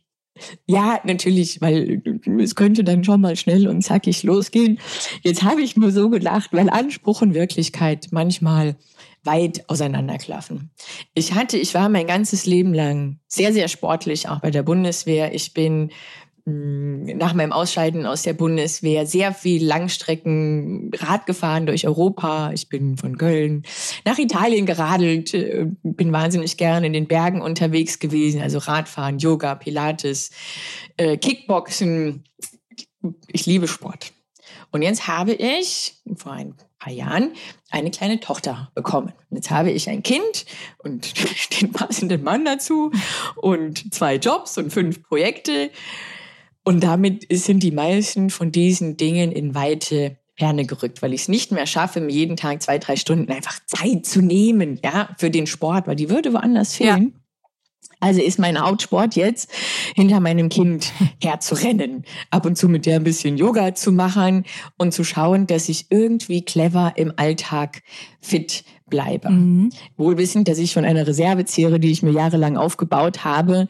Ja, natürlich, weil es könnte dann schon mal schnell und zackig losgehen. Jetzt habe ich nur so gedacht, weil Anspruch und Wirklichkeit manchmal weit auseinanderklaffen. Ich hatte, ich war mein ganzes Leben lang sehr, sehr sportlich, auch bei der Bundeswehr. Ich bin nach meinem Ausscheiden aus der Bundeswehr sehr viel Langstrecken Rad gefahren durch Europa. Ich bin von Köln nach Italien geradelt, äh, bin wahnsinnig gerne in den Bergen unterwegs gewesen, also Radfahren, Yoga, Pilates, äh, Kickboxen. Ich liebe Sport. Und jetzt habe ich vor ein paar Jahren eine kleine Tochter bekommen. Jetzt habe ich ein Kind und den passenden Mann dazu und zwei Jobs und fünf Projekte. Und damit sind die meisten von diesen Dingen in weite Ferne gerückt, weil ich es nicht mehr schaffe, mir jeden Tag zwei, drei Stunden einfach Zeit zu nehmen, ja, für den Sport, weil die würde woanders fehlen. Ja. Also ist mein Hauptsport jetzt, hinter meinem Kind herzurennen, ab und zu mit der ein bisschen Yoga zu machen und zu schauen, dass ich irgendwie clever im Alltag fit bleibe. Mhm. Wohl wissend, dass ich von einer Reserve zehre, die ich mir jahrelang aufgebaut habe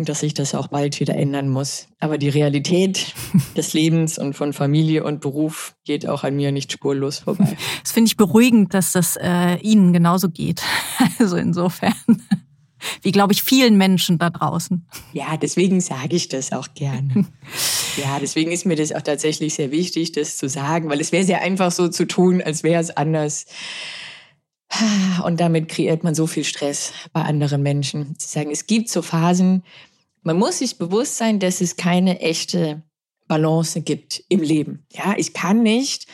und dass sich das auch bald wieder ändern muss. Aber die Realität des Lebens und von Familie und Beruf geht auch an mir nicht spurlos vorbei. Das finde ich beruhigend, dass das äh, Ihnen genauso geht. Also insofern wie, glaube ich, vielen Menschen da draußen. Ja, deswegen sage ich das auch gern. ja, deswegen ist mir das auch tatsächlich sehr wichtig, das zu sagen, weil es wäre sehr einfach so zu tun, als wäre es anders. Und damit kreiert man so viel Stress bei anderen Menschen. Zu sagen, es gibt so Phasen, man muss sich bewusst sein, dass es keine echte Balance gibt im Leben. Ja, ich kann nicht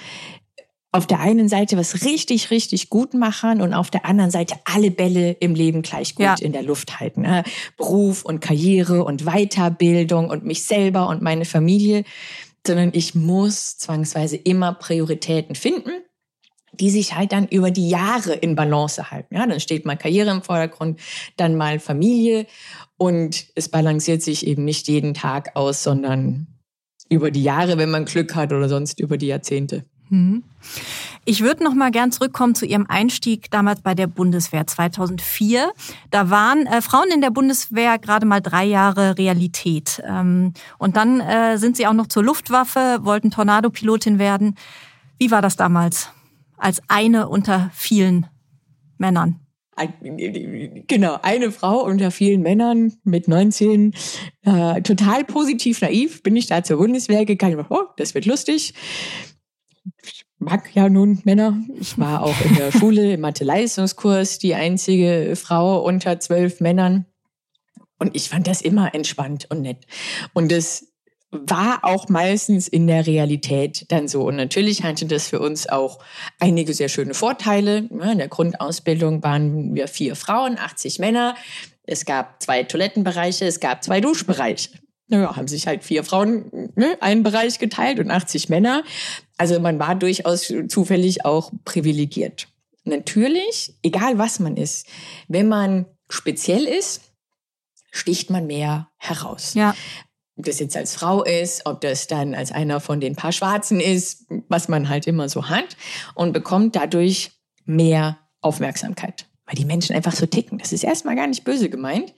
auf der einen Seite was richtig, richtig gut machen und auf der anderen Seite alle Bälle im Leben gleich gut ja. in der Luft halten. Ne? Beruf und Karriere und Weiterbildung und mich selber und meine Familie, sondern ich muss zwangsweise immer Prioritäten finden die sich halt dann über die Jahre in Balance halten. Ja, dann steht mal Karriere im Vordergrund, dann mal Familie und es balanciert sich eben nicht jeden Tag aus, sondern über die Jahre, wenn man Glück hat oder sonst über die Jahrzehnte. Mhm. Ich würde noch mal gern zurückkommen zu Ihrem Einstieg damals bei der Bundeswehr 2004. Da waren äh, Frauen in der Bundeswehr gerade mal drei Jahre Realität. Ähm, und dann äh, sind Sie auch noch zur Luftwaffe, wollten Tornado-Pilotin werden. Wie war das damals als eine unter vielen Männern? Genau, eine Frau unter vielen Männern mit 19, äh, total positiv naiv, bin ich da zur Bundeswehr gegangen. Oh, das wird lustig ich mag ja nun Männer. Ich war auch in der Schule im Mathe-Leistungskurs die einzige Frau unter zwölf Männern. Und ich fand das immer entspannt und nett. Und das war auch meistens in der Realität dann so. Und natürlich hatte das für uns auch einige sehr schöne Vorteile. In der Grundausbildung waren wir vier Frauen, 80 Männer. Es gab zwei Toilettenbereiche, es gab zwei Duschbereiche. naja, haben sich halt vier Frauen ne, einen Bereich geteilt und 80 Männer. Also man war durchaus zufällig auch privilegiert. Natürlich, egal was man ist, wenn man speziell ist, sticht man mehr heraus. Ja. Ob das jetzt als Frau ist, ob das dann als einer von den paar Schwarzen ist, was man halt immer so hat und bekommt dadurch mehr Aufmerksamkeit, weil die Menschen einfach so ticken. Das ist erstmal gar nicht böse gemeint.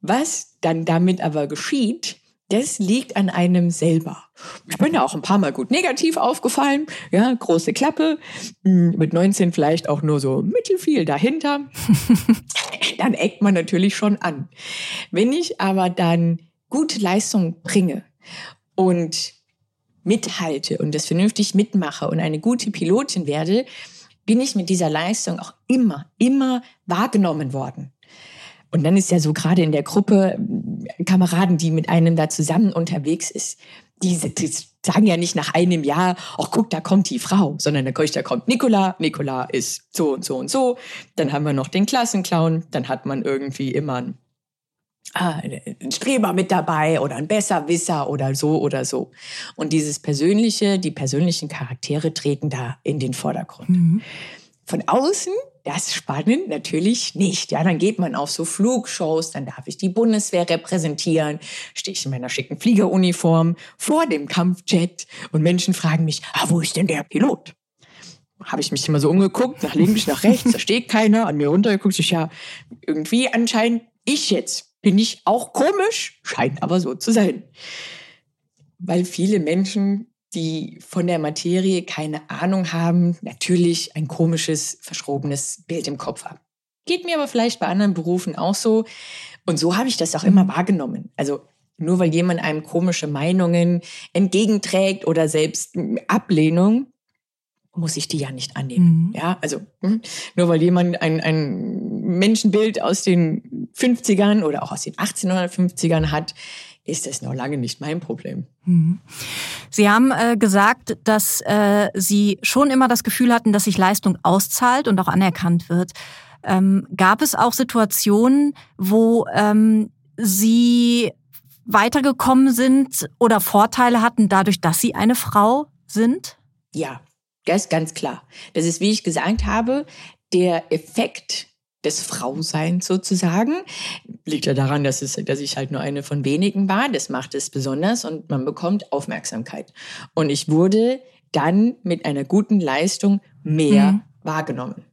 Was dann damit aber geschieht, das liegt an einem selber. Ich bin ja auch ein paar Mal gut negativ aufgefallen. Ja, große Klappe. Hm, mit 19 vielleicht auch nur so mittelfiel dahinter. dann eckt man natürlich schon an. Wenn ich aber dann gute Leistung bringe und mithalte und das vernünftig mitmache und eine gute Pilotin werde, bin ich mit dieser Leistung auch immer, immer wahrgenommen worden. Und dann ist ja so gerade in der Gruppe äh, Kameraden, die mit einem da zusammen unterwegs ist, die, die sagen ja nicht nach einem Jahr, ach guck, da kommt die Frau, sondern da kommt Nikola, Nikola ist so und so und so. Dann haben wir noch den Klassenclown, dann hat man irgendwie immer einen, ah, einen Streber mit dabei oder ein Besserwisser oder so oder so. Und dieses Persönliche, die persönlichen Charaktere treten da in den Vordergrund. Mhm. Von außen das ist spannend natürlich nicht. Ja, dann geht man auf so Flugshows, dann darf ich die Bundeswehr repräsentieren, stehe ich in meiner schicken Fliegeruniform vor dem Kampfjet und Menschen fragen mich, ah, wo ist denn der Pilot? Habe ich mich immer so umgeguckt, nach links, nach rechts, da steht keiner, an mir runtergeguckt, ich ja, irgendwie anscheinend ich jetzt. Bin ich auch komisch? Scheint aber so zu sein. Weil viele Menschen die von der Materie keine Ahnung haben, natürlich ein komisches, verschrobenes Bild im Kopf haben. Geht mir aber vielleicht bei anderen Berufen auch so. Und so habe ich das auch immer wahrgenommen. Also nur weil jemand einem komische Meinungen entgegenträgt oder selbst Ablehnung, muss ich die ja nicht annehmen. Mhm. Ja, also hm, nur weil jemand ein, ein Menschenbild aus den 50ern oder auch aus den 1850ern hat, ist das noch lange nicht mein Problem. Mhm. Sie haben äh, gesagt, dass äh, Sie schon immer das Gefühl hatten, dass sich Leistung auszahlt und auch anerkannt wird. Ähm, gab es auch Situationen, wo ähm, Sie weitergekommen sind oder Vorteile hatten dadurch, dass Sie eine Frau sind? Ja, das ist ganz klar. Das ist, wie ich gesagt habe, der Effekt des Frauseins sozusagen. Liegt ja daran, dass, es, dass ich halt nur eine von wenigen war. Das macht es besonders und man bekommt Aufmerksamkeit. Und ich wurde dann mit einer guten Leistung mehr mhm. wahrgenommen.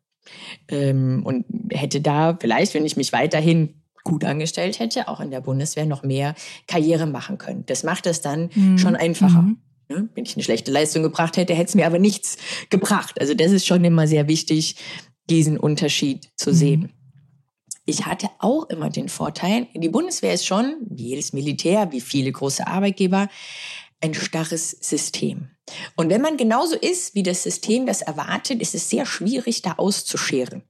Ähm, und hätte da vielleicht, wenn ich mich weiterhin gut angestellt hätte, auch in der Bundeswehr noch mehr Karriere machen können. Das macht es dann mhm. schon einfacher. Mhm. Ne? Wenn ich eine schlechte Leistung gebracht hätte, hätte es mir aber nichts gebracht. Also das ist schon immer sehr wichtig, diesen Unterschied zu mhm. sehen. Ich hatte auch immer den Vorteil, die Bundeswehr ist schon, wie jedes Militär, wie viele große Arbeitgeber, ein starres System. Und wenn man genauso ist, wie das System das erwartet, ist es sehr schwierig, da auszuscheren.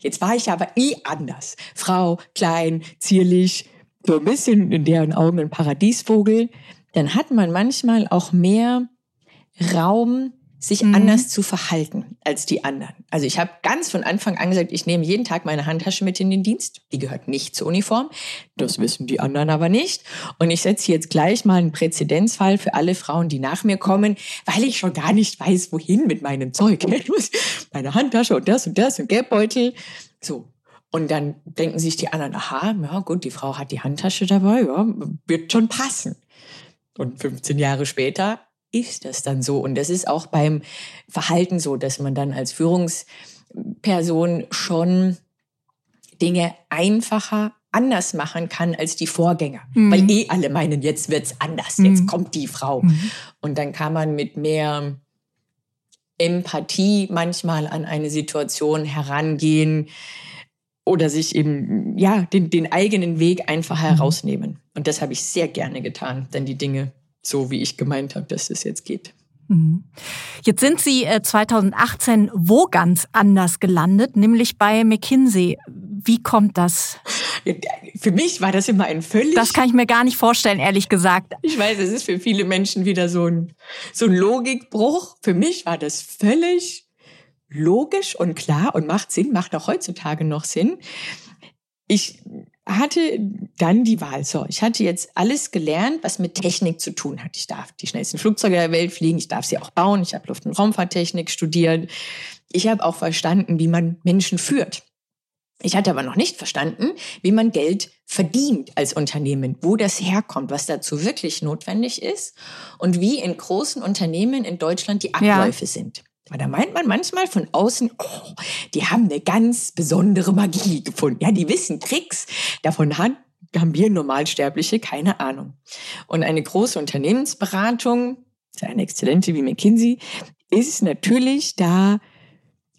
Jetzt war ich aber eh anders. Frau, klein, zierlich, so ein bisschen in deren Augen ein Paradiesvogel. Dann hat man manchmal auch mehr Raum, sich mhm. anders zu verhalten als die anderen. Also ich habe ganz von Anfang an gesagt, ich nehme jeden Tag meine Handtasche mit in den Dienst. Die gehört nicht zur Uniform. Das wissen die anderen aber nicht. Und ich setze jetzt gleich mal einen Präzedenzfall für alle Frauen, die nach mir kommen, weil ich schon gar nicht weiß, wohin mit meinem Zeug. Meine Handtasche und das und das und Geldbeutel. So. Und dann denken sich die anderen, aha, ja gut, die Frau hat die Handtasche dabei, ja, wird schon passen. Und 15 Jahre später ist das dann so. Und das ist auch beim Verhalten so, dass man dann als Führungsperson schon Dinge einfacher anders machen kann als die Vorgänger. Mhm. Weil eh alle meinen, jetzt wird's anders, mhm. jetzt kommt die Frau. Mhm. Und dann kann man mit mehr Empathie manchmal an eine Situation herangehen oder sich eben, ja, den, den eigenen Weg einfach mhm. herausnehmen. Und das habe ich sehr gerne getan, dann die Dinge so wie ich gemeint habe, dass es jetzt geht. Mhm. Jetzt sind Sie 2018 äh, wo ganz anders gelandet, nämlich bei McKinsey. Wie kommt das? Für mich war das immer ein völlig. Das kann ich mir gar nicht vorstellen, ehrlich gesagt. Ich weiß, es ist für viele Menschen wieder so ein, so ein Logikbruch. Für mich war das völlig logisch und klar und macht Sinn, macht auch heutzutage noch Sinn. ich hatte dann die Wahl. So, ich hatte jetzt alles gelernt, was mit Technik zu tun hat. Ich darf die schnellsten Flugzeuge der Welt fliegen, ich darf sie auch bauen. Ich habe Luft- und Raumfahrttechnik studiert. Ich habe auch verstanden, wie man Menschen führt. Ich hatte aber noch nicht verstanden, wie man Geld verdient als Unternehmen, wo das herkommt, was dazu wirklich notwendig ist und wie in großen Unternehmen in Deutschland die Abläufe ja. sind. Weil da meint man manchmal von außen, oh, die haben eine ganz besondere Magie gefunden. Ja, die wissen Tricks. Davon haben wir Normalsterbliche keine Ahnung. Und eine große Unternehmensberatung, eine exzellente wie McKinsey, ist natürlich da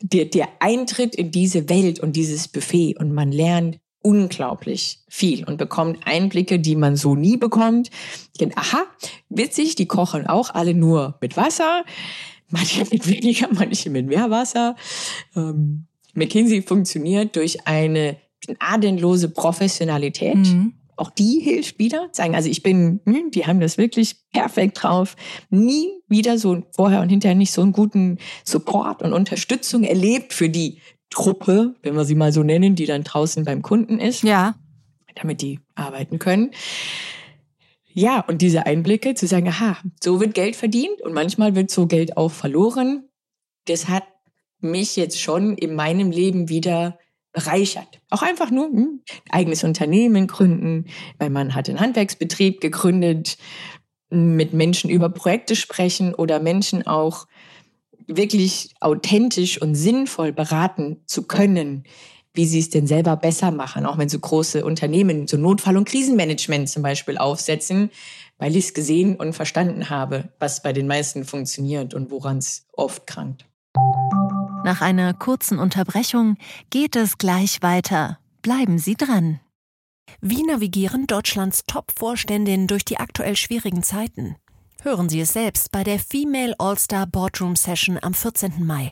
der, der Eintritt in diese Welt und dieses Buffet und man lernt unglaublich viel und bekommt Einblicke, die man so nie bekommt. Denn aha, witzig, die kochen auch alle nur mit Wasser, manche mit weniger, manche mit mehr Wasser. Ähm, McKinsey funktioniert durch eine gnadenlose Professionalität. Mhm auch die hilft wieder. Sagen, also ich bin, hm, die haben das wirklich perfekt drauf. Nie wieder so vorher und hinterher nicht so einen guten Support und Unterstützung erlebt für die Truppe, wenn wir sie mal so nennen, die dann draußen beim Kunden ist. Ja. Damit die arbeiten können. Ja, und diese Einblicke zu sagen, aha, so wird Geld verdient und manchmal wird so Geld auch verloren. Das hat mich jetzt schon in meinem Leben wieder bereichert. Auch einfach nur hm, eigenes Unternehmen gründen, weil man hat einen Handwerksbetrieb gegründet, mit Menschen über Projekte sprechen oder Menschen auch wirklich authentisch und sinnvoll beraten zu können, wie sie es denn selber besser machen, auch wenn so große Unternehmen so Notfall- und Krisenmanagement zum Beispiel aufsetzen, weil ich es gesehen und verstanden habe, was bei den meisten funktioniert und woran es oft krankt. Nach einer kurzen Unterbrechung geht es gleich weiter. Bleiben Sie dran. Wie navigieren Deutschlands Top-Vorständinnen durch die aktuell schwierigen Zeiten? Hören Sie es selbst bei der Female All-Star Boardroom Session am 14. Mai.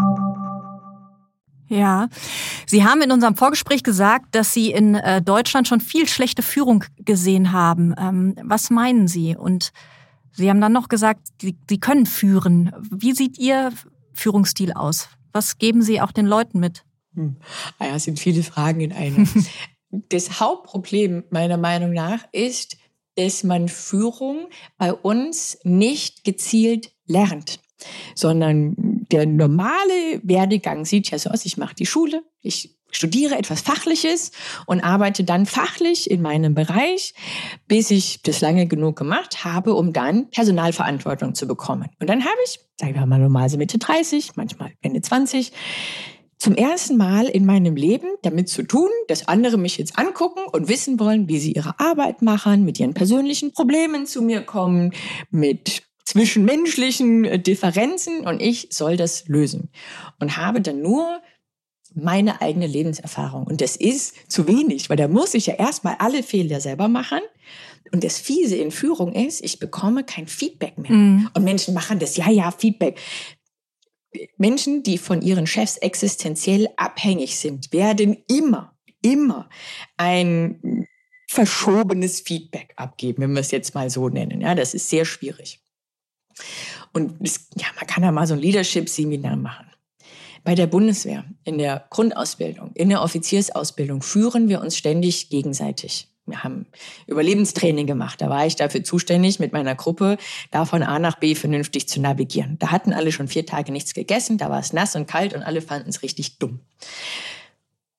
Ja, Sie haben in unserem Vorgespräch gesagt, dass Sie in äh, Deutschland schon viel schlechte Führung gesehen haben. Ähm, was meinen Sie? Und Sie haben dann noch gesagt, Sie, Sie können führen. Wie sieht Ihr Führungsstil aus? Was geben Sie auch den Leuten mit? Hm. Ah ja, es sind viele Fragen in einem. das Hauptproblem meiner Meinung nach ist, dass man Führung bei uns nicht gezielt lernt, sondern der normale Werdegang sieht ja so aus, ich mache die Schule, ich studiere etwas Fachliches und arbeite dann fachlich in meinem Bereich, bis ich das lange genug gemacht habe, um dann Personalverantwortung zu bekommen. Und dann habe ich, sagen wir mal normal so Mitte 30, manchmal Ende 20, zum ersten Mal in meinem Leben damit zu tun, dass andere mich jetzt angucken und wissen wollen, wie sie ihre Arbeit machen, mit ihren persönlichen Problemen zu mir kommen, mit zwischenmenschlichen äh, Differenzen und ich soll das lösen. Und habe dann nur meine eigene Lebenserfahrung. Und das ist zu wenig, weil da muss ich ja erstmal alle Fehler selber machen. Und das Fiese in Führung ist, ich bekomme kein Feedback mehr. Mhm. Und Menschen machen das, ja, ja, Feedback. Menschen, die von ihren Chefs existenziell abhängig sind, werden immer, immer ein verschobenes Feedback abgeben, wenn wir es jetzt mal so nennen. Ja, das ist sehr schwierig. Und das, ja, man kann da mal so ein Leadership-Seminar machen. Bei der Bundeswehr, in der Grundausbildung, in der Offiziersausbildung führen wir uns ständig gegenseitig wir haben Überlebenstraining gemacht. Da war ich dafür zuständig, mit meiner Gruppe da von A nach B vernünftig zu navigieren. Da hatten alle schon vier Tage nichts gegessen, da war es nass und kalt und alle fanden es richtig dumm.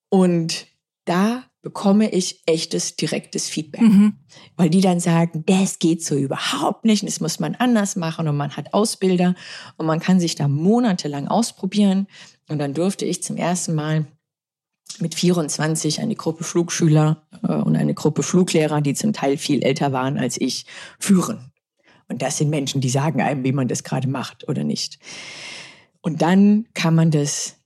Und da bekomme ich echtes, direktes Feedback. Mhm. Weil die dann sagen, das geht so überhaupt nicht, das muss man anders machen und man hat Ausbilder und man kann sich da monatelang ausprobieren. Und dann durfte ich zum ersten Mal mit 24 eine Gruppe Flugschüler äh, und eine Gruppe Fluglehrer, die zum Teil viel älter waren als ich, führen. Und das sind Menschen, die sagen einem, wie man das gerade macht oder nicht. Und dann kann man das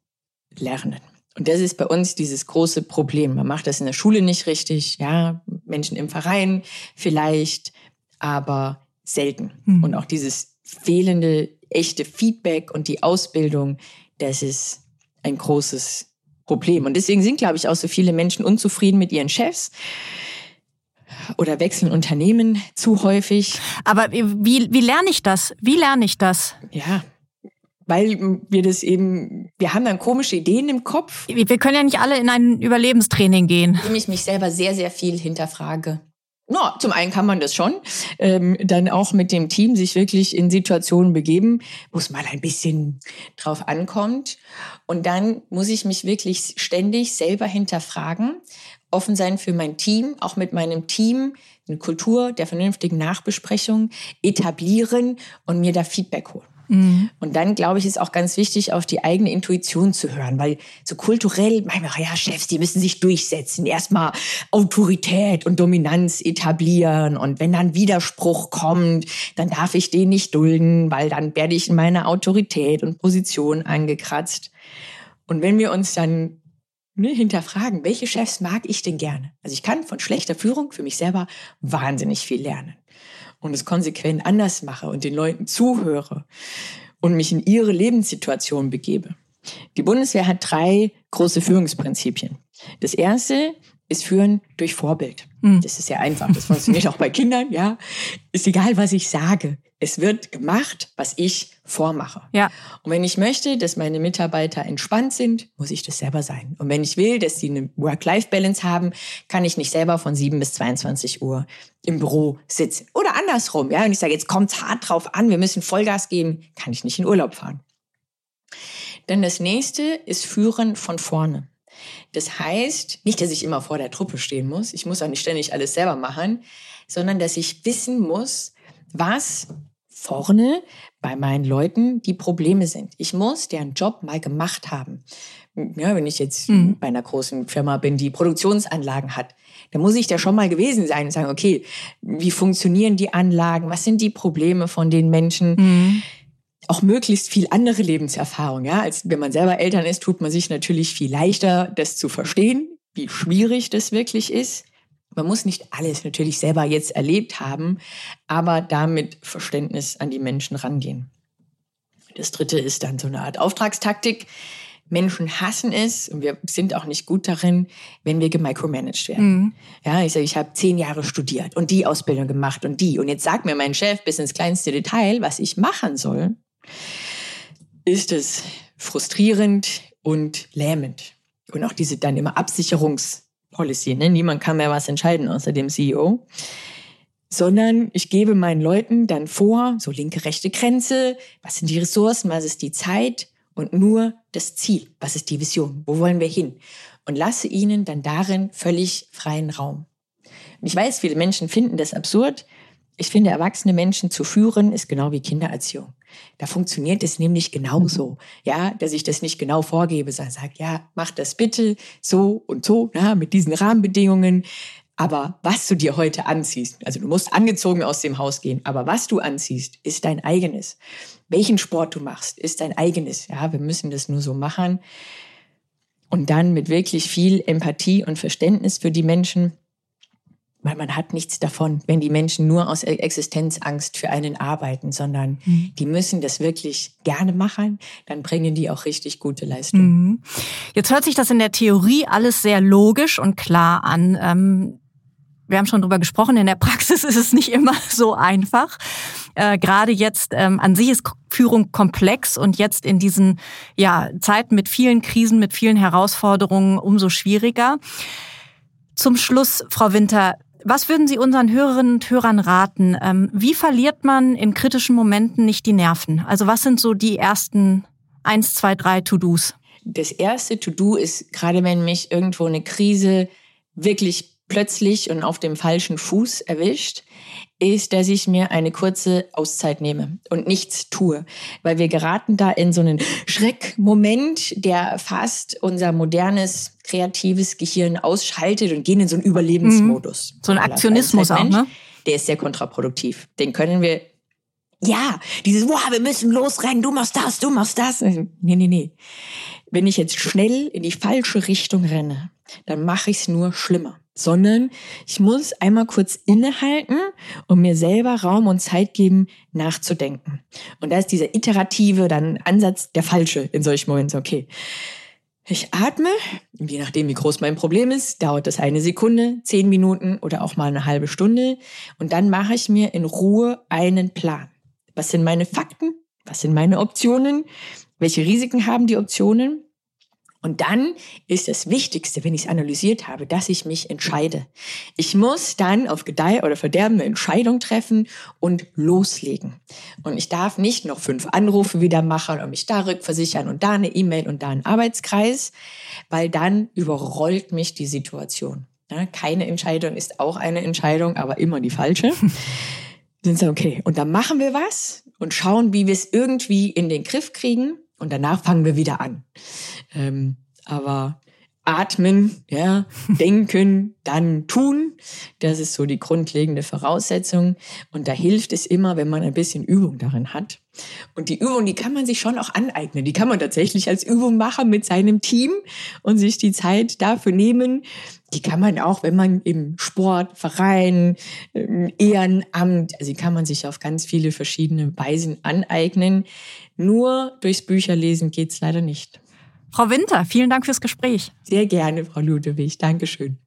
lernen. Und das ist bei uns dieses große Problem. Man macht das in der Schule nicht richtig, ja, Menschen im Verein vielleicht, aber selten. Mhm. Und auch dieses fehlende echte Feedback und die Ausbildung, das ist ein großes Problem. Und deswegen sind, glaube ich, auch so viele Menschen unzufrieden mit ihren Chefs oder wechseln Unternehmen zu häufig. Aber wie, wie lerne ich das? Wie lerne ich das? Ja, weil wir das eben, wir haben dann komische Ideen im Kopf. Wir können ja nicht alle in ein Überlebenstraining gehen. Indem ich mich selber sehr, sehr viel hinterfrage. No, zum einen kann man das schon, ähm, dann auch mit dem Team sich wirklich in Situationen begeben, wo es mal ein bisschen drauf ankommt. Und dann muss ich mich wirklich ständig selber hinterfragen, offen sein für mein Team, auch mit meinem Team eine Kultur der vernünftigen Nachbesprechung etablieren und mir da Feedback holen. Mhm. Und dann, glaube ich, ist auch ganz wichtig, auf die eigene Intuition zu hören, weil so kulturell, manchmal, ja, Chefs, die müssen sich durchsetzen, erstmal Autorität und Dominanz etablieren. Und wenn dann Widerspruch kommt, dann darf ich den nicht dulden, weil dann werde ich in meiner Autorität und Position angekratzt. Und wenn wir uns dann ne, hinterfragen, welche Chefs mag ich denn gerne? Also ich kann von schlechter Führung für mich selber wahnsinnig viel lernen und es konsequent anders mache und den Leuten zuhöre und mich in ihre Lebenssituation begebe. Die Bundeswehr hat drei große Führungsprinzipien. Das erste ist Führen durch Vorbild. Mhm. Das ist sehr einfach. Das funktioniert auch bei Kindern, ja. Ist egal, was ich sage. Es wird gemacht, was ich vormache. Ja. Und wenn ich möchte, dass meine Mitarbeiter entspannt sind, muss ich das selber sein. Und wenn ich will, dass sie eine Work-Life-Balance haben, kann ich nicht selber von 7 bis 22 Uhr im Büro sitzen. Oder andersrum, ja. Und ich sage, jetzt kommt's hart drauf an, wir müssen Vollgas geben, kann ich nicht in Urlaub fahren. Dann das nächste ist Führen von vorne. Das heißt, nicht, dass ich immer vor der Truppe stehen muss, ich muss auch nicht ständig alles selber machen, sondern dass ich wissen muss, was vorne bei meinen Leuten die Probleme sind. Ich muss deren Job mal gemacht haben. Ja, wenn ich jetzt mhm. bei einer großen Firma bin, die Produktionsanlagen hat, dann muss ich da schon mal gewesen sein und sagen, okay, wie funktionieren die Anlagen? Was sind die Probleme von den Menschen? Mhm auch möglichst viel andere Lebenserfahrung. Ja, als wenn man selber Eltern ist, tut man sich natürlich viel leichter, das zu verstehen, wie schwierig das wirklich ist. Man muss nicht alles natürlich selber jetzt erlebt haben, aber damit Verständnis an die Menschen rangehen. Das dritte ist dann so eine Art Auftragstaktik. Menschen hassen es und wir sind auch nicht gut darin, wenn wir gemicromanaged werden. Mhm. Ja, ich sage, ich habe zehn Jahre studiert und die Ausbildung gemacht und die. Und jetzt sagt mir mein Chef bis ins kleinste Detail, was ich machen soll ist es frustrierend und lähmend. Und auch diese dann immer Absicherungspolicy. Ne? Niemand kann mehr was entscheiden außer dem CEO. Sondern ich gebe meinen Leuten dann vor, so linke, rechte Grenze, was sind die Ressourcen, was ist die Zeit und nur das Ziel, was ist die Vision, wo wollen wir hin? Und lasse ihnen dann darin völlig freien Raum. Und ich weiß, viele Menschen finden das absurd. Ich finde, erwachsene Menschen zu führen ist genau wie Kindererziehung. Da funktioniert es nämlich genauso, ja, dass ich das nicht genau vorgebe, sondern sage, ja, mach das bitte so und so, ja, mit diesen Rahmenbedingungen. Aber was du dir heute anziehst, also du musst angezogen aus dem Haus gehen, aber was du anziehst, ist dein eigenes. Welchen Sport du machst, ist dein eigenes. Ja, wir müssen das nur so machen. Und dann mit wirklich viel Empathie und Verständnis für die Menschen weil man hat nichts davon, wenn die Menschen nur aus Existenzangst für einen arbeiten, sondern mhm. die müssen das wirklich gerne machen, dann bringen die auch richtig gute Leistungen. Mhm. Jetzt hört sich das in der Theorie alles sehr logisch und klar an. Ähm, wir haben schon drüber gesprochen, in der Praxis ist es nicht immer so einfach. Äh, Gerade jetzt ähm, an sich ist Führung komplex und jetzt in diesen ja, Zeiten mit vielen Krisen, mit vielen Herausforderungen umso schwieriger. Zum Schluss, Frau Winter, was würden Sie unseren Hörerinnen und Hörern raten? Ähm, wie verliert man in kritischen Momenten nicht die Nerven? Also was sind so die ersten eins, zwei, drei To-Dos? Das erste To-Do ist, gerade wenn mich irgendwo eine Krise wirklich plötzlich und auf dem falschen Fuß erwischt, ist, dass ich mir eine kurze Auszeit nehme und nichts tue. Weil wir geraten da in so einen Schreckmoment, der fast unser modernes, kreatives Gehirn ausschaltet und gehen in so einen Überlebensmodus. Mhm. So ein Aktionismus auch, ne? Der ist sehr kontraproduktiv. Den können wir Ja, dieses, wow, wir müssen losrennen, du machst das, du machst das. Nee, nee, nee. Wenn ich jetzt schnell in die falsche Richtung renne, dann mache ich es nur schlimmer. Sondern ich muss einmal kurz innehalten und mir selber Raum und Zeit geben, nachzudenken. Und da ist dieser iterative dann Ansatz der falsche in solchen Momenten. Okay, ich atme, je nachdem, wie groß mein Problem ist, dauert das eine Sekunde, zehn Minuten oder auch mal eine halbe Stunde. Und dann mache ich mir in Ruhe einen Plan. Was sind meine Fakten? Was sind meine Optionen? Welche Risiken haben die Optionen? Und dann ist das Wichtigste, wenn ich es analysiert habe, dass ich mich entscheide. Ich muss dann auf Gedeih oder Verderben eine Entscheidung treffen und loslegen. Und ich darf nicht noch fünf Anrufe wieder machen und mich da rückversichern und da eine E-Mail und da einen Arbeitskreis, weil dann überrollt mich die Situation. Ja, keine Entscheidung ist auch eine Entscheidung, aber immer die falsche. Dann sagen, okay, und dann machen wir was und schauen, wie wir es irgendwie in den Griff kriegen und danach fangen wir wieder an. Ähm, aber atmen, ja, denken, dann tun, das ist so die grundlegende Voraussetzung. Und da hilft es immer, wenn man ein bisschen Übung darin hat. Und die Übung, die kann man sich schon auch aneignen. Die kann man tatsächlich als Übung machen mit seinem Team und sich die Zeit dafür nehmen. Die kann man auch, wenn man im Sport, Verein, Ehrenamt, also die kann man sich auf ganz viele verschiedene Weisen aneignen. Nur durchs Bücherlesen geht's leider nicht. Frau Winter, vielen Dank fürs Gespräch. Sehr gerne, Frau Ludewig. Dankeschön.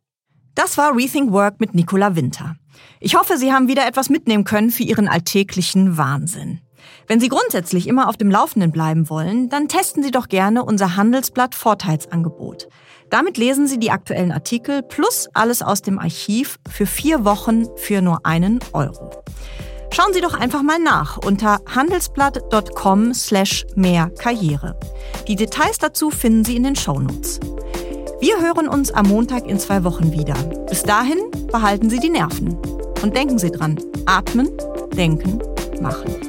Das war Rethink Work mit Nicola Winter. Ich hoffe, Sie haben wieder etwas mitnehmen können für Ihren alltäglichen Wahnsinn. Wenn Sie grundsätzlich immer auf dem Laufenden bleiben wollen, dann testen Sie doch gerne unser Handelsblatt Vorteilsangebot. Damit lesen Sie die aktuellen Artikel plus alles aus dem Archiv für vier Wochen für nur einen Euro. Schauen Sie doch einfach mal nach unter handelsblatt.com slash mehr Karriere. Die Details dazu finden Sie in den Shownotes. Wir hören uns am Montag in zwei Wochen wieder. Bis dahin behalten Sie die Nerven. Und denken Sie dran, atmen, denken, machen.